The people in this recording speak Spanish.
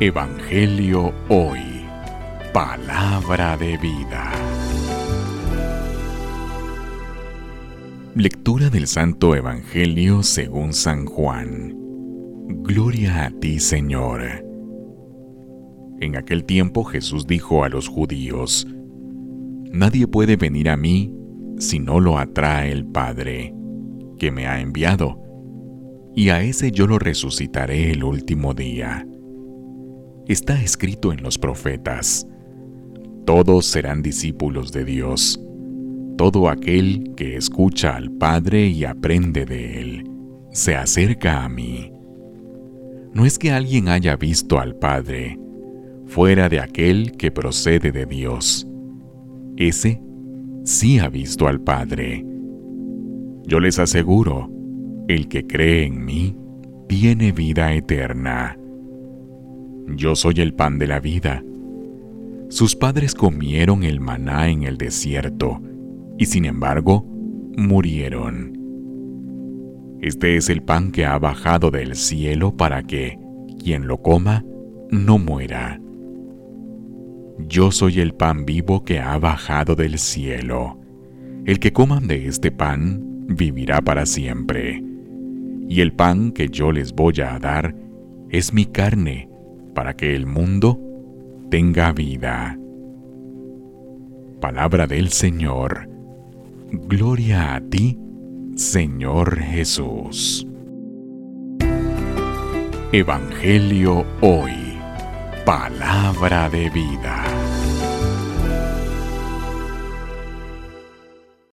Evangelio Hoy. Palabra de vida. Lectura del Santo Evangelio según San Juan. Gloria a ti, Señor. En aquel tiempo Jesús dijo a los judíos, Nadie puede venir a mí si no lo atrae el Padre, que me ha enviado, y a ese yo lo resucitaré el último día está escrito en los profetas. Todos serán discípulos de Dios. Todo aquel que escucha al Padre y aprende de Él, se acerca a mí. No es que alguien haya visto al Padre, fuera de aquel que procede de Dios. Ese sí ha visto al Padre. Yo les aseguro, el que cree en mí tiene vida eterna. Yo soy el pan de la vida. Sus padres comieron el maná en el desierto y sin embargo murieron. Este es el pan que ha bajado del cielo para que quien lo coma no muera. Yo soy el pan vivo que ha bajado del cielo. El que coma de este pan vivirá para siempre. Y el pan que yo les voy a dar es mi carne para que el mundo tenga vida. Palabra del Señor. Gloria a ti, Señor Jesús. Evangelio hoy. Palabra de vida.